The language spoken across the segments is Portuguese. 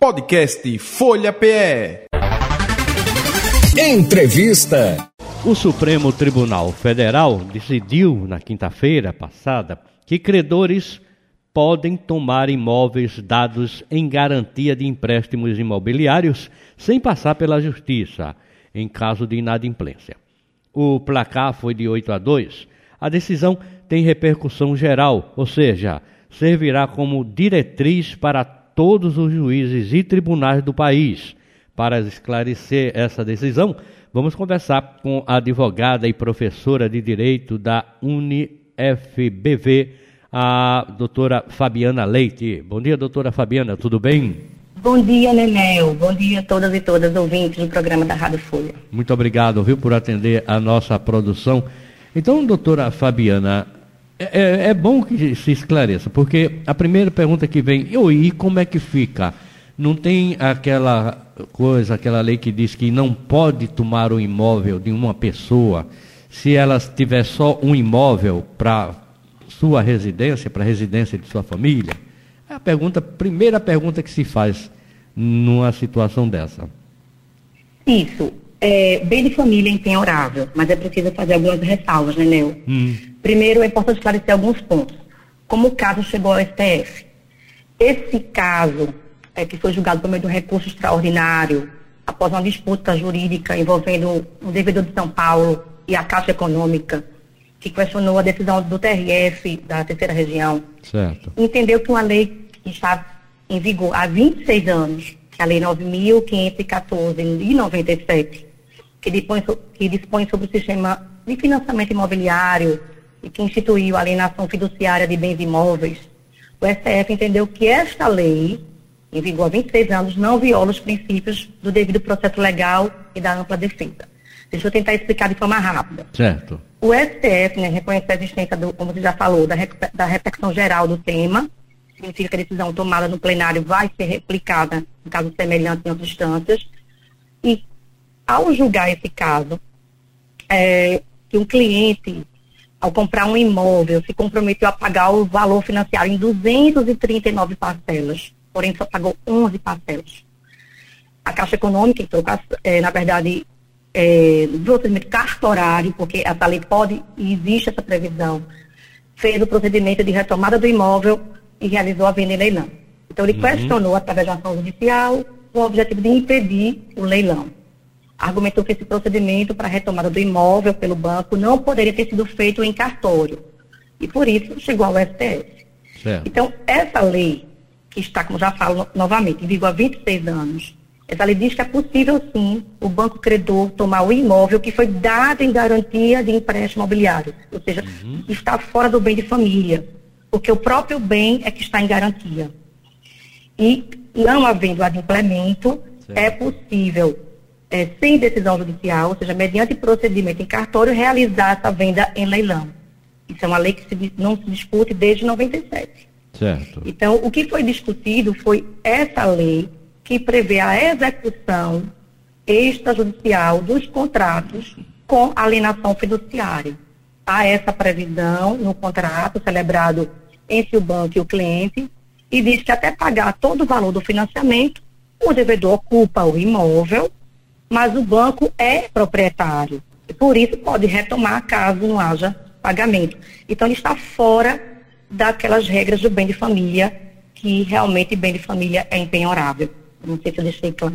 Podcast Folha PE. Entrevista. O Supremo Tribunal Federal decidiu na quinta-feira passada que credores podem tomar imóveis dados em garantia de empréstimos imobiliários sem passar pela justiça, em caso de inadimplência. O placar foi de 8 a 2. A decisão tem repercussão geral, ou seja, servirá como diretriz para todos os juízes e tribunais do país. Para esclarecer essa decisão, vamos conversar com a advogada e professora de Direito da UniFBV, a doutora Fabiana Leite. Bom dia, doutora Fabiana, tudo bem? Bom dia, Nenel. Bom dia a todas e todas ouvintes do programa da Rádio Folha. Muito obrigado, viu, por atender a nossa produção. Então, doutora Fabiana, é, é, é, bom que se esclareça, porque a primeira pergunta que vem, e como é que fica? Não tem aquela coisa, aquela lei que diz que não pode tomar o imóvel de uma pessoa se ela tiver só um imóvel para sua residência, para a residência de sua família? É a pergunta, primeira pergunta que se faz numa situação dessa. Isso. É, bem de família empenhorável, mas é preciso fazer algumas ressalvas, né, Neu? Hum. Primeiro, é importante esclarecer alguns pontos. Como o caso chegou ao STF. Esse caso, é, que foi julgado por meio de um recurso extraordinário, após uma disputa jurídica envolvendo o devedor de São Paulo e a Caixa Econômica, que questionou a decisão do TRF da terceira região, certo. entendeu que uma lei que está em vigor há 26 anos, que é a Lei 9.514 de 97, que dispõe, que dispõe sobre o sistema de financiamento imobiliário, e que instituiu a alienação fiduciária de bens imóveis, o STF entendeu que esta lei, em vigor há 26 anos, não viola os princípios do devido processo legal e da ampla defesa. Deixa eu tentar explicar de forma rápida. Certo. O STF né, reconhece a existência, do, como você já falou, da, da repercussão geral do tema, significa que a decisão tomada no plenário vai ser replicada em casos semelhantes em outras instâncias, ao julgar esse caso, é, que um cliente ao comprar um imóvel, se comprometeu a pagar o valor financiário em 239 parcelas, porém só pagou 11 parcelas. A Caixa Econômica entrou, é, na verdade, é, do procedimento cartorário, porque essa lei pode e existe essa previsão, fez o procedimento de retomada do imóvel e realizou a venda em leilão. Então, ele uhum. questionou, através de ação judicial, com o objetivo de impedir o leilão argumentou que esse procedimento para a retomada do imóvel pelo banco não poderia ter sido feito em cartório. E por isso chegou ao STF. Certo. Então, essa lei, que está, como já falo novamente, em vigor há 26 anos, essa lei diz que é possível sim o banco credor tomar o imóvel que foi dado em garantia de empréstimo imobiliário, ou seja, uhum. está fora do bem de família, porque o próprio bem é que está em garantia. E não havendo adimplemento, certo. é possível é, sem decisão judicial, ou seja, mediante procedimento em cartório, realizar essa venda em leilão. Isso é uma lei que se, não se discute desde 97. Certo. Então, o que foi discutido foi essa lei que prevê a execução extrajudicial dos contratos com alienação fiduciária. Há essa previsão no contrato celebrado entre o banco e o cliente e diz que até pagar todo o valor do financiamento, o devedor ocupa o imóvel mas o banco é proprietário. E por isso pode retomar caso não haja pagamento. Então ele está fora daquelas regras do bem de família, que realmente bem de família é empenhorável. Não sei se eu deixei claro.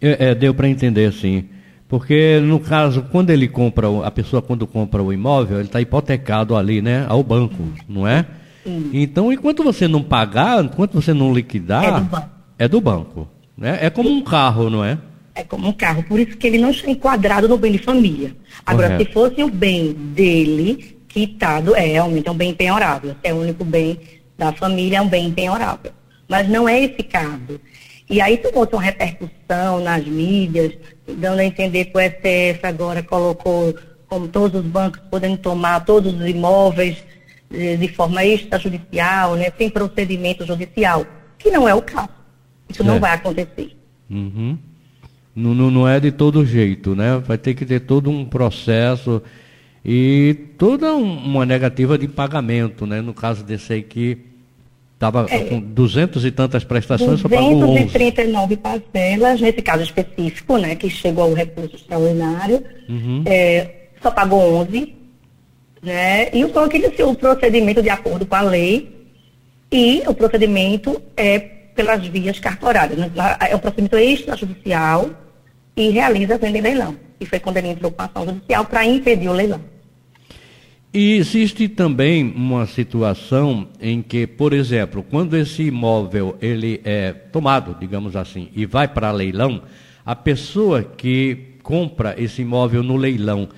É, é, deu para entender, sim. Porque, no caso, quando ele compra, a pessoa quando compra o imóvel, ele está hipotecado ali, né, ao banco, não é? Sim. Então, enquanto você não pagar, enquanto você não liquidar, é do banco. É, do banco, né? é como um carro, não é? É como um carro. Por isso que ele não está enquadrado no bem de família. Agora, Correto. se fosse o bem dele quitado, é realmente é um bem empenhorável. É o único bem da família, é um bem empenhorável. Mas não é esse caso. E aí tomou uma repercussão nas mídias, dando a entender que o STF agora colocou como todos os bancos podendo tomar todos os imóveis de, de forma extrajudicial, né, sem procedimento judicial, que não é o caso. Isso é. não vai acontecer. Uhum. Não, não, é de todo jeito, né? Vai ter que ter todo um processo e toda uma negativa de pagamento, né? No caso desse aí que Estava é, com duzentos e tantas prestações, só pagou 239 parcelas, nesse caso específico, né, que chegou ao recurso extraordinário, uhum. é, só pagou 11, né, e o que iniciou o procedimento de acordo com a lei, e o procedimento é pelas vias cartorárias. Né, é um procedimento extrajudicial e realiza a venda em leilão. E foi quando ele entrou com a ação judicial para impedir o leilão. E existe também uma situação em que, por exemplo, quando esse imóvel ele é tomado, digamos assim, e vai para leilão, a pessoa que compra esse imóvel no leilão,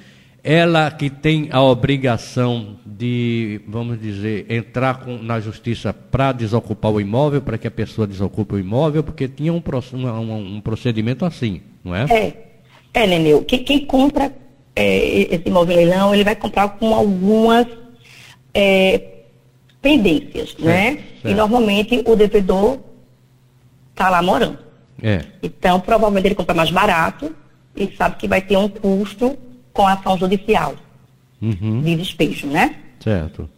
ela que tem a obrigação de, vamos dizer, entrar com, na justiça para desocupar o imóvel, para que a pessoa desocupe o imóvel, porque tinha um, um, um procedimento assim, não é? É, é Neneu. Quem, quem compra é, esse imóvel leilão, ele vai comprar com algumas é, pendências, né? Certo. E normalmente o devedor está lá morando. É. Então, provavelmente ele compra mais barato e sabe que vai ter um custo com a ação judicial uhum. de despejo, né? Certo.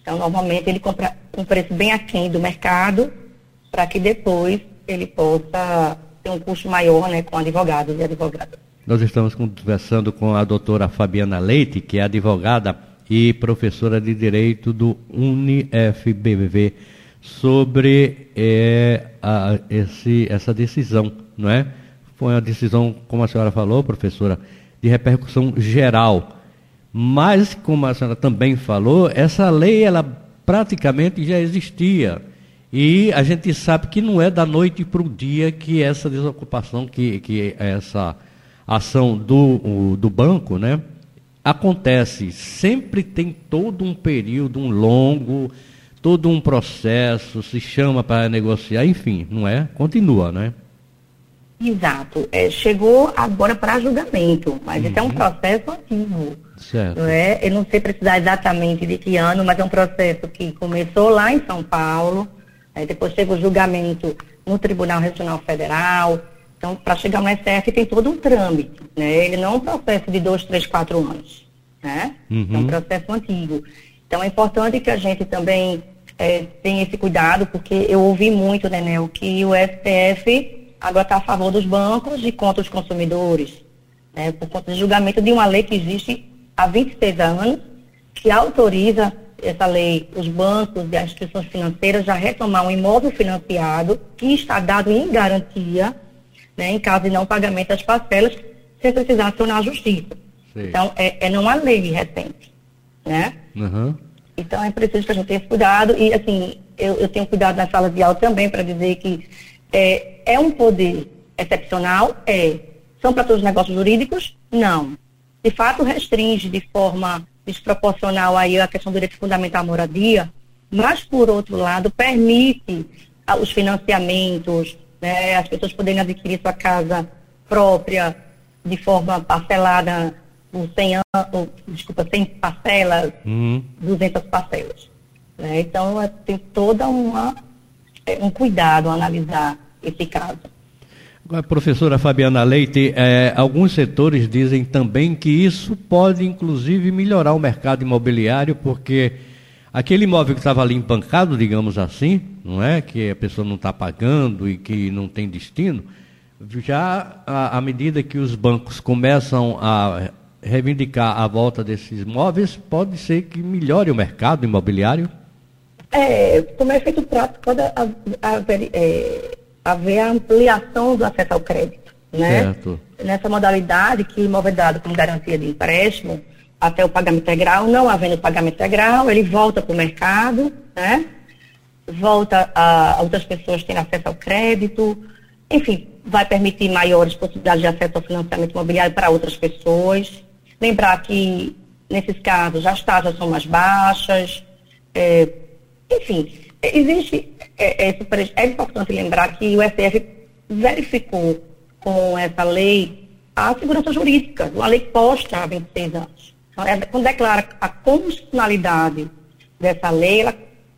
Então, normalmente ele compra com um preço bem aquém do mercado para que depois ele possa ter um custo maior, né, com advogados e advogadas. Nós estamos conversando com a doutora Fabiana Leite, que é advogada e professora de Direito do UniFBV, sobre é, a, esse, essa decisão, não é? Foi uma decisão, como a senhora falou, professora, de repercussão geral. Mas, como a senhora também falou, essa lei, ela praticamente já existia. E a gente sabe que não é da noite para o dia que essa desocupação, que, que essa ação do, do banco, né? Acontece, sempre tem todo um período, um longo, todo um processo, se chama para negociar, enfim, não é? Continua, né? Exato. É, chegou agora para julgamento, mas uhum. esse é um uhum. processo ativo. Certo. Não é? Eu não sei precisar exatamente de que ano, mas é um processo que começou lá em São Paulo, depois teve o julgamento no Tribunal Regional Federal, então, para chegar no SF tem todo um trâmite, né? Ele não é um processo de dois, três, quatro anos, né? Uhum. É um processo antigo. Então, é importante que a gente também é, tenha esse cuidado, porque eu ouvi muito, né, Nel, que o STF agora está a favor dos bancos e contra os consumidores, né? Por conta de julgamento de uma lei que existe há 26 anos, que autoriza essa lei, os bancos e as instituições financeiras a retomar um imóvel financiado que está dado em garantia né, em caso de não pagamento das parcelas, sem precisar acionar a justiça. Sim. Então, é, é numa lei recente, né? Uhum. Então, é preciso que a gente tenha esse cuidado e, assim, eu, eu tenho cuidado na sala de aula também para dizer que é, é um poder excepcional, é. São para todos os negócios jurídicos? Não. De fato, restringe de forma desproporcional aí a questão do direito fundamental à moradia, mas, por outro lado, permite os financiamentos, né, as pessoas poderem adquirir sua casa própria de forma parcelada por 100 anos, desculpa, 100 parcelas, uhum. 200 parcelas. Né? Então, tem toda uma é, um cuidado a analisar esse caso. A professora Fabiana Leite, é, alguns setores dizem também que isso pode, inclusive, melhorar o mercado imobiliário, porque aquele imóvel que estava ali empancado, digamos assim, não é? Que a pessoa não está pagando e que não tem destino. Já à medida que os bancos começam a reivindicar a volta desses imóveis, pode ser que melhore o mercado imobiliário? É, como efeito prático, pode haver, é, haver a ampliação do acesso ao crédito. Né? Certo. Nessa modalidade que imóvel é dado como garantia de empréstimo, até o pagamento integral, não havendo pagamento integral, ele volta para o mercado, né? volta a outras pessoas terem acesso ao crédito, enfim, vai permitir maiores possibilidades de acesso ao financiamento imobiliário para outras pessoas. Lembrar que, nesses casos, as taxas são mais baixas, é, enfim, existe, é, é, é importante lembrar que o STF verificou com essa lei a segurança jurídica, uma lei posta há 26 anos. Então, quando declara a constitucionalidade dessa lei, ela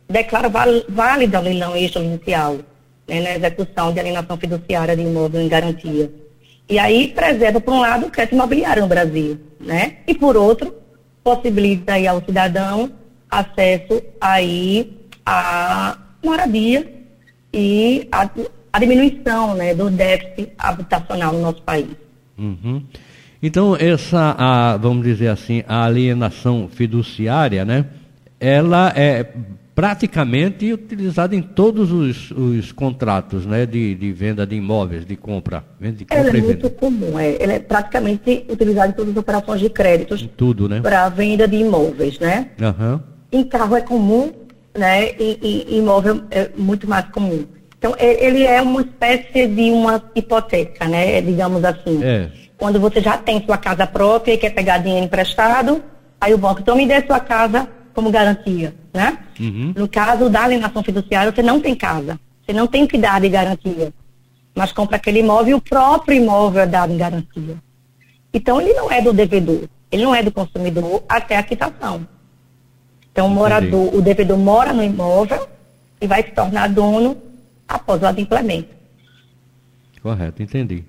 declara válida o leilão extrajudicial né, na execução de alienação fiduciária de imóvel em garantia. E aí preserva, por um lado, o crédito imobiliário no Brasil, né? E por outro, possibilita aí ao cidadão acesso aí a moradia e a, a diminuição né, do déficit habitacional no nosso país. Uhum. Então, essa, a, vamos dizer assim, a alienação fiduciária, né, ela é praticamente utilizada em todos os, os contratos né, de, de, venda de imóveis, de compra. Venda de compra ela é muito comum, é, ela é praticamente utilizada em todas as operações de créditos tudo, né? para venda de imóveis, né? Uhum. Em carro é comum, né? E, e imóvel é muito mais comum. Então, ele é uma espécie de uma hipoteca, né? Digamos assim. É. Quando você já tem sua casa própria e quer pegar dinheiro emprestado, aí o banco, então me dê sua casa como garantia, né? Uhum. No caso da alienação fiduciária, você não tem casa. Você não tem que dar de garantia. Mas compra aquele imóvel e o próprio imóvel é dado em garantia. Então, ele não é do devedor. Ele não é do consumidor até a quitação. Então, o morador, o devedor mora no imóvel e vai se tornar dono após o adimplemento. Correto, entendi.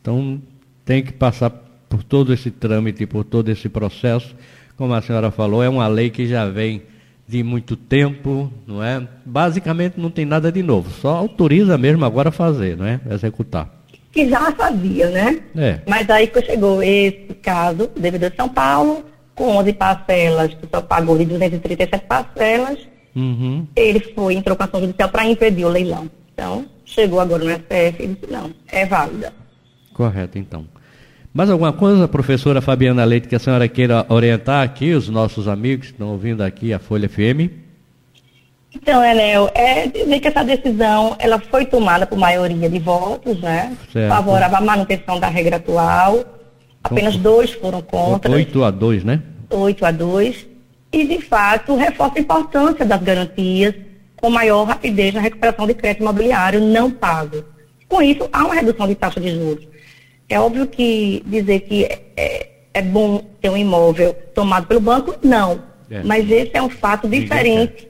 Então, tem que passar por todo esse trâmite, por todo esse processo. Como a senhora falou, é uma lei que já vem de muito tempo, não é? Basicamente não tem nada de novo, só autoriza mesmo agora a fazer, não é? Executar. Que já fazia, né? É. Mas aí que chegou esse caso, devedor de São Paulo, com 11 parcelas, que só pagou de 237 parcelas, Uhum. ele foi, entrou com ação judicial para impedir o leilão. Então, chegou agora no STF e disse, não, é válida. Correto, então. Mais alguma coisa, professora Fabiana Leite, que a senhora queira orientar aqui os nossos amigos que estão ouvindo aqui a Folha FM? Então, Enel, é dizer que essa decisão ela foi tomada por maioria de votos, né? Certo. Favorável à manutenção da regra atual. Apenas dois foram contra. 8 a 2, né? 8 a 2. E, de fato, reforça a importância das garantias com maior rapidez na recuperação de crédito imobiliário não pago. Com isso, há uma redução de taxa de juros. É óbvio que dizer que é, é bom ter um imóvel tomado pelo banco, não. É. Mas esse é um fato diferente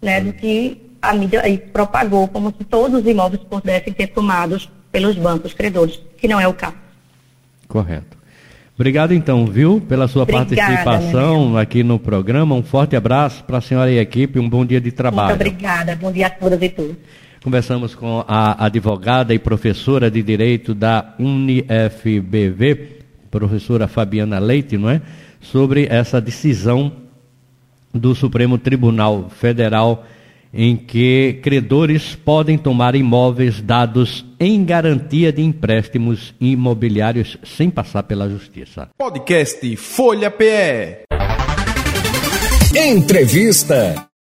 né, do que a mídia aí propagou, como se todos os imóveis pudessem ser tomados pelos bancos credores, que não é o caso. Correto. Obrigado então, viu, pela sua Obrigada, participação aqui no programa. Um forte abraço para a senhora e a equipe, um bom dia de trabalho. Muito obrigada. Bom dia a todas e todos. Conversamos com a advogada e professora de Direito da UniFBV, professora Fabiana Leite, não é? Sobre essa decisão do Supremo Tribunal Federal em que credores podem tomar imóveis dados em garantia de empréstimos imobiliários sem passar pela justiça. Podcast Folha PE. Entrevista.